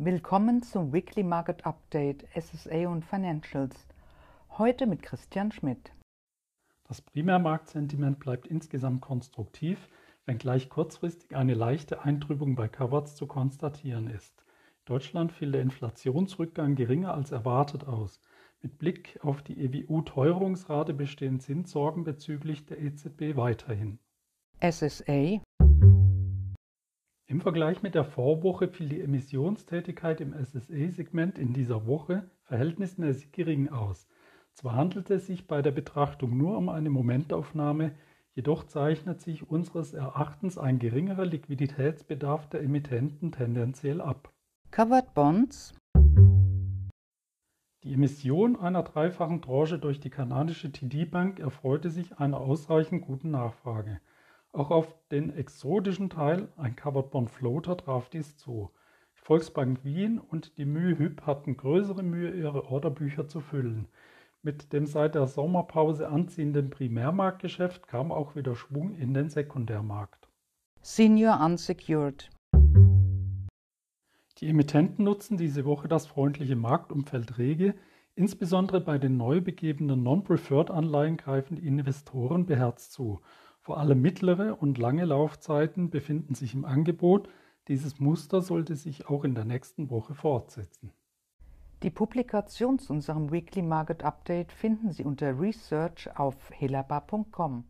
Willkommen zum Weekly Market Update SSA und Financials. Heute mit Christian Schmidt. Das Primärmarktsentiment bleibt insgesamt konstruktiv, wenngleich kurzfristig eine leichte Eintrübung bei Coverts zu konstatieren ist. In Deutschland fiel der Inflationsrückgang geringer als erwartet aus. Mit Blick auf die EWU-Teuerungsrate bestehen Zinssorgen bezüglich der EZB weiterhin. SSA Im Vergleich mit der Vorwoche fiel die Emissionstätigkeit im SSE-Segment in dieser Woche verhältnismäßig gering aus. Zwar handelt es sich bei der Betrachtung nur um eine Momentaufnahme, jedoch zeichnet sich unseres Erachtens ein geringerer Liquiditätsbedarf der Emittenten tendenziell ab. Covered Bonds Die Emission einer dreifachen Tranche durch die kanadische TD-Bank erfreute sich einer ausreichend guten Nachfrage. Auch auf den exotischen Teil, ein Covered Bond Floater, traf dies zu. Die Volksbank Wien und die MÜHYP hatten größere Mühe, ihre Orderbücher zu füllen. Mit dem seit der Sommerpause anziehenden Primärmarktgeschäft kam auch wieder Schwung in den Sekundärmarkt. Senior Unsecured Die Emittenten nutzen diese Woche das freundliche Marktumfeld rege, insbesondere bei den neu begebenen Non-Preferred-Anleihen greifen die Investoren beherzt zu. Vor allem mittlere und lange Laufzeiten befinden sich im Angebot. Dieses Muster sollte sich auch in der nächsten Woche fortsetzen. Die Publikation zu unserem Weekly Market Update finden Sie unter Research auf helaba.com.